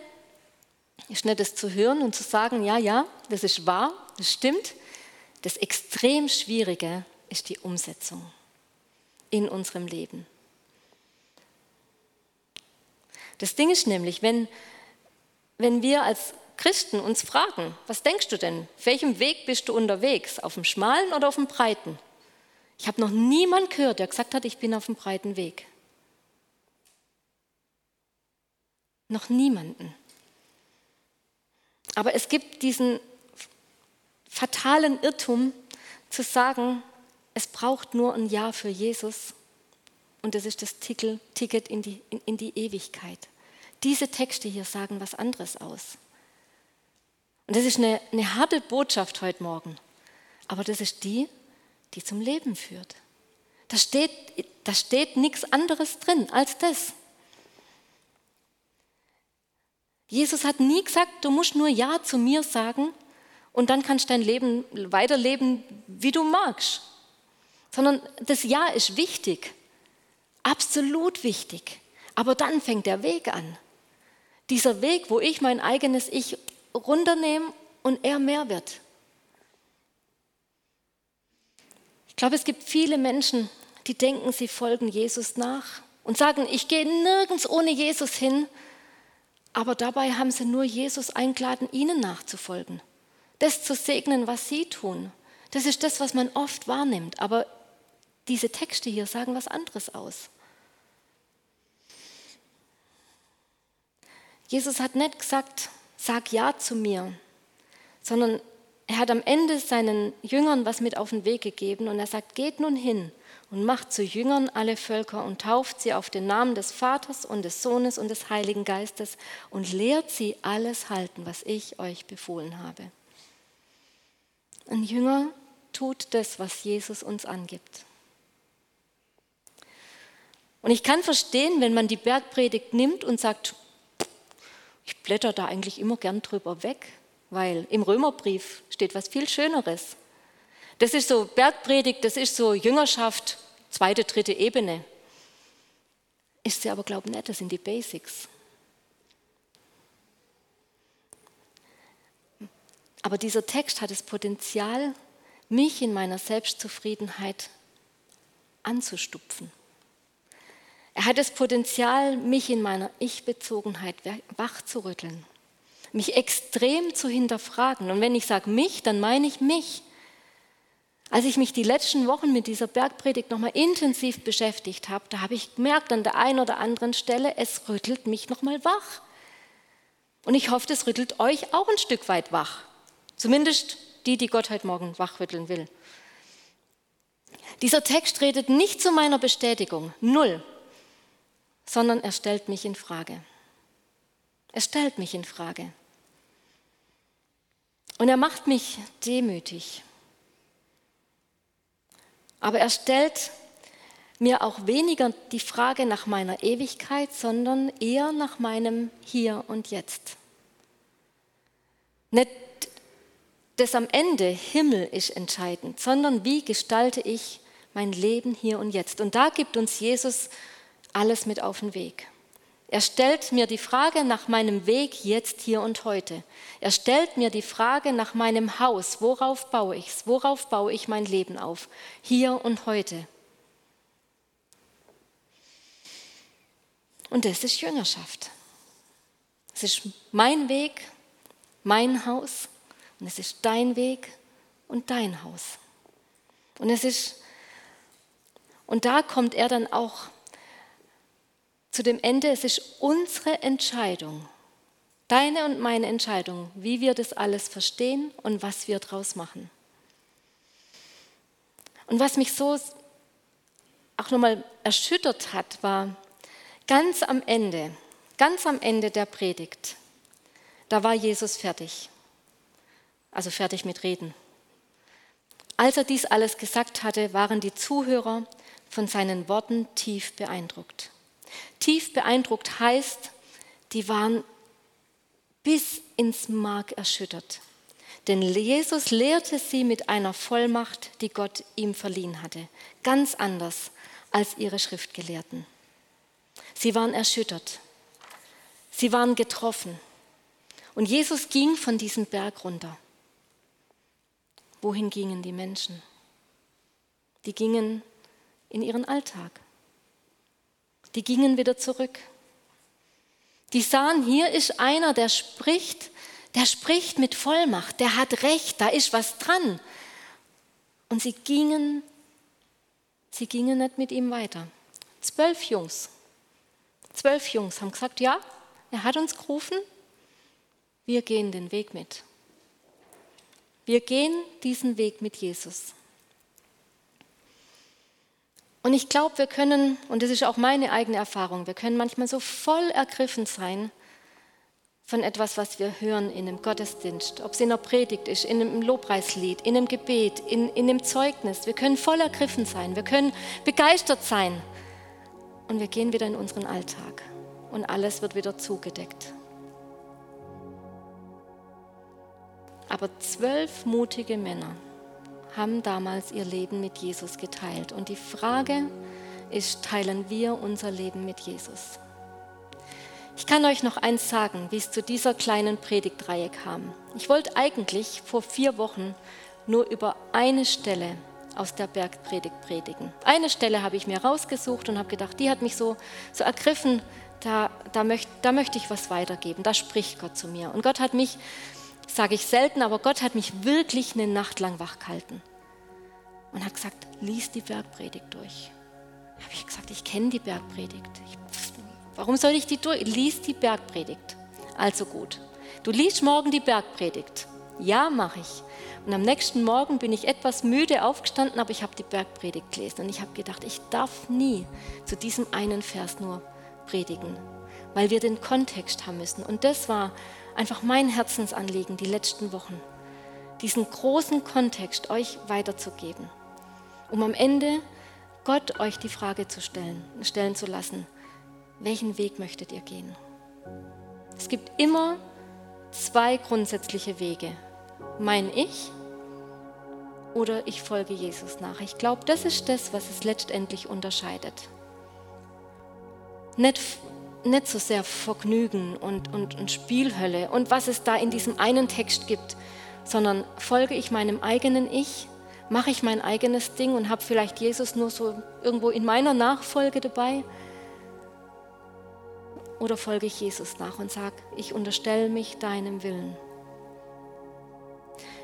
ist nicht das zu hören und zu sagen, ja, ja, das ist wahr, das stimmt. Das extrem Schwierige ist die Umsetzung in unserem Leben. Das Ding ist nämlich, wenn, wenn wir als Christen uns fragen, was denkst du denn? Auf welchem Weg bist du unterwegs? Auf dem schmalen oder auf dem breiten? Ich habe noch niemanden gehört, der gesagt hat, ich bin auf dem breiten Weg. Noch niemanden. Aber es gibt diesen fatalen Irrtum zu sagen, es braucht nur ein Ja für Jesus und das ist das Ticket in die, in die Ewigkeit. Diese Texte hier sagen was anderes aus. Und das ist eine, eine harte Botschaft heute Morgen, aber das ist die, die zum Leben führt. Da steht, da steht nichts anderes drin als das. Jesus hat nie gesagt, du musst nur Ja zu mir sagen und dann kannst du dein Leben weiterleben, wie du magst. Sondern das Ja ist wichtig, absolut wichtig. Aber dann fängt der Weg an. Dieser Weg, wo ich mein eigenes Ich runternehme und er mehr wird. Ich glaube, es gibt viele Menschen, die denken, sie folgen Jesus nach und sagen, ich gehe nirgends ohne Jesus hin, aber dabei haben sie nur Jesus eingeladen, ihnen nachzufolgen, das zu segnen, was sie tun. Das ist das, was man oft wahrnimmt, aber diese Texte hier sagen was anderes aus. Jesus hat nicht gesagt, sag ja zu mir, sondern er hat am Ende seinen Jüngern was mit auf den Weg gegeben und er sagt, geht nun hin und macht zu Jüngern alle Völker und tauft sie auf den Namen des Vaters und des Sohnes und des Heiligen Geistes und lehrt sie alles halten, was ich euch befohlen habe. Ein Jünger tut das, was Jesus uns angibt. Und ich kann verstehen, wenn man die Bergpredigt nimmt und sagt, ich blätter da eigentlich immer gern drüber weg, weil im Römerbrief steht was viel Schöneres. Das ist so Bergpredigt, das ist so Jüngerschaft, zweite, dritte Ebene. Ist sie aber, glaube ich, nicht, das sind die Basics. Aber dieser Text hat das Potenzial, mich in meiner Selbstzufriedenheit anzustupfen. Er hat das Potenzial, mich in meiner Ich-Bezogenheit wachzurütteln, mich extrem zu hinterfragen. Und wenn ich sage mich, dann meine ich mich. Als ich mich die letzten Wochen mit dieser Bergpredigt nochmal intensiv beschäftigt habe, da habe ich gemerkt an der einen oder anderen Stelle, es rüttelt mich nochmal wach. Und ich hoffe, es rüttelt euch auch ein Stück weit wach. Zumindest die, die Gott heute Morgen wachrütteln will. Dieser Text redet nicht zu meiner Bestätigung, null, sondern er stellt mich in Frage. Er stellt mich in Frage. Und er macht mich demütig. Aber er stellt mir auch weniger die Frage nach meiner Ewigkeit, sondern eher nach meinem Hier und Jetzt. Nicht das am Ende Himmel ist entscheidend, sondern wie gestalte ich mein Leben hier und jetzt. Und da gibt uns Jesus alles mit auf den Weg. Er stellt mir die Frage nach meinem Weg jetzt, hier und heute. Er stellt mir die Frage nach meinem Haus. Worauf baue ich es? Worauf baue ich mein Leben auf? Hier und heute. Und das ist Jüngerschaft. Es ist mein Weg, mein Haus und es ist dein Weg und dein Haus. Und es ist und da kommt er dann auch zu dem Ende, es ist unsere Entscheidung, deine und meine Entscheidung, wie wir das alles verstehen und was wir daraus machen. Und was mich so auch nochmal erschüttert hat, war ganz am Ende, ganz am Ende der Predigt, da war Jesus fertig, also fertig mit Reden. Als er dies alles gesagt hatte, waren die Zuhörer von seinen Worten tief beeindruckt. Tief beeindruckt heißt, die waren bis ins Mark erschüttert. Denn Jesus lehrte sie mit einer Vollmacht, die Gott ihm verliehen hatte, ganz anders als ihre Schriftgelehrten. Sie waren erschüttert, sie waren getroffen. Und Jesus ging von diesem Berg runter. Wohin gingen die Menschen? Die gingen in ihren Alltag die gingen wieder zurück. Die sahen, hier ist einer, der spricht, der spricht mit Vollmacht, der hat Recht, da ist was dran. Und sie gingen, sie gingen nicht mit ihm weiter. Zwölf Jungs, zwölf Jungs haben gesagt, ja, er hat uns gerufen, wir gehen den Weg mit. Wir gehen diesen Weg mit Jesus. Und ich glaube, wir können, und das ist auch meine eigene Erfahrung, wir können manchmal so voll ergriffen sein von etwas, was wir hören in einem Gottesdienst, ob es in einer Predigt ist, in einem Lobpreislied, in einem Gebet, in, in einem Zeugnis. Wir können voll ergriffen sein, wir können begeistert sein. Und wir gehen wieder in unseren Alltag und alles wird wieder zugedeckt. Aber zwölf mutige Männer haben damals ihr Leben mit Jesus geteilt. Und die Frage ist, teilen wir unser Leben mit Jesus? Ich kann euch noch eins sagen, wie es zu dieser kleinen Predigtreihe kam. Ich wollte eigentlich vor vier Wochen nur über eine Stelle aus der Bergpredigt predigen. Eine Stelle habe ich mir rausgesucht und habe gedacht, die hat mich so, so ergriffen, da, da, möcht, da möchte ich was weitergeben, da spricht Gott zu mir. Und Gott hat mich sage ich selten, aber Gott hat mich wirklich eine Nacht lang wach gehalten und hat gesagt, lies die Bergpredigt durch. Habe ich gesagt, ich kenne die Bergpredigt. Ich, warum soll ich die durch? Lies die Bergpredigt. Also gut. Du liest morgen die Bergpredigt. Ja, mache ich. Und am nächsten Morgen bin ich etwas müde aufgestanden, aber ich habe die Bergpredigt gelesen und ich habe gedacht, ich darf nie zu diesem einen Vers nur predigen, weil wir den Kontext haben müssen. Und das war einfach mein Herzensanliegen die letzten Wochen, diesen großen Kontext euch weiterzugeben, um am Ende Gott euch die Frage zu stellen, stellen zu lassen, welchen Weg möchtet ihr gehen? Es gibt immer zwei grundsätzliche Wege. Mein Ich oder ich folge Jesus nach. Ich glaube, das ist das, was es letztendlich unterscheidet. Nicht nicht so sehr Vergnügen und, und, und Spielhölle und was es da in diesem einen Text gibt, sondern folge ich meinem eigenen Ich, mache ich mein eigenes Ding und habe vielleicht Jesus nur so irgendwo in meiner Nachfolge dabei? Oder folge ich Jesus nach und sage, ich unterstelle mich deinem Willen?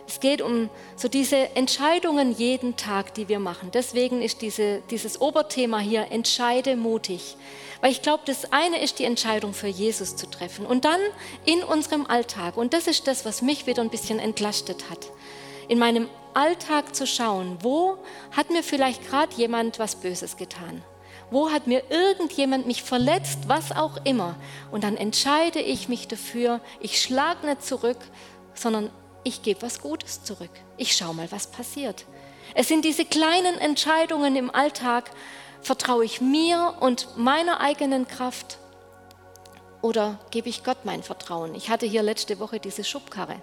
Es geht um so diese Entscheidungen jeden Tag, die wir machen. Deswegen ist diese, dieses Oberthema hier, entscheide mutig. Weil ich glaube, das eine ist die Entscheidung für Jesus zu treffen und dann in unserem Alltag, und das ist das, was mich wieder ein bisschen entlastet hat, in meinem Alltag zu schauen, wo hat mir vielleicht gerade jemand was Böses getan? Wo hat mir irgendjemand mich verletzt, was auch immer? Und dann entscheide ich mich dafür, ich schlage nicht zurück, sondern ich gebe was Gutes zurück. Ich schaue mal, was passiert. Es sind diese kleinen Entscheidungen im Alltag. Vertraue ich mir und meiner eigenen Kraft oder gebe ich Gott mein Vertrauen? Ich hatte hier letzte Woche diese Schubkarre.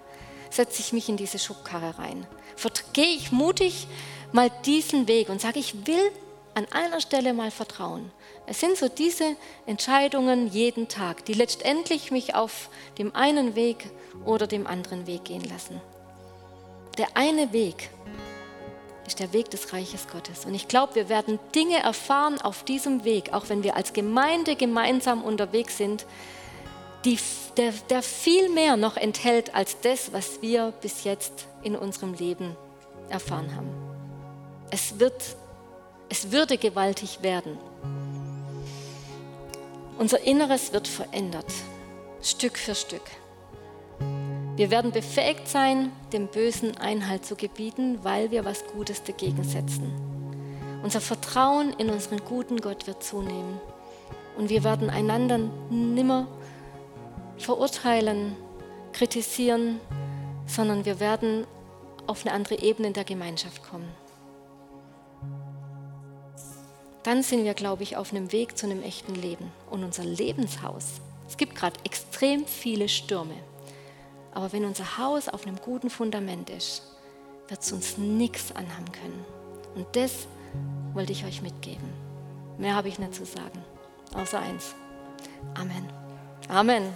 Setze ich mich in diese Schubkarre rein? Gehe ich mutig mal diesen Weg und sage, ich will an einer Stelle mal vertrauen. Es sind so diese Entscheidungen jeden Tag, die letztendlich mich auf dem einen Weg oder dem anderen Weg gehen lassen. Der eine Weg ist der Weg des Reiches Gottes. Und ich glaube, wir werden Dinge erfahren auf diesem Weg, auch wenn wir als Gemeinde gemeinsam unterwegs sind, die, der, der viel mehr noch enthält als das, was wir bis jetzt in unserem Leben erfahren haben. Es wird es würde gewaltig werden. Unser Inneres wird verändert, Stück für Stück. Wir werden befähigt sein, dem Bösen Einhalt zu gebieten, weil wir was Gutes dagegen setzen. Unser Vertrauen in unseren guten Gott wird zunehmen. Und wir werden einander nimmer verurteilen, kritisieren, sondern wir werden auf eine andere Ebene in der Gemeinschaft kommen dann sind wir, glaube ich, auf einem Weg zu einem echten Leben. Und unser Lebenshaus, es gibt gerade extrem viele Stürme. Aber wenn unser Haus auf einem guten Fundament ist, wird es uns nichts anhaben können. Und das wollte ich euch mitgeben. Mehr habe ich nicht zu sagen, außer eins. Amen. Amen.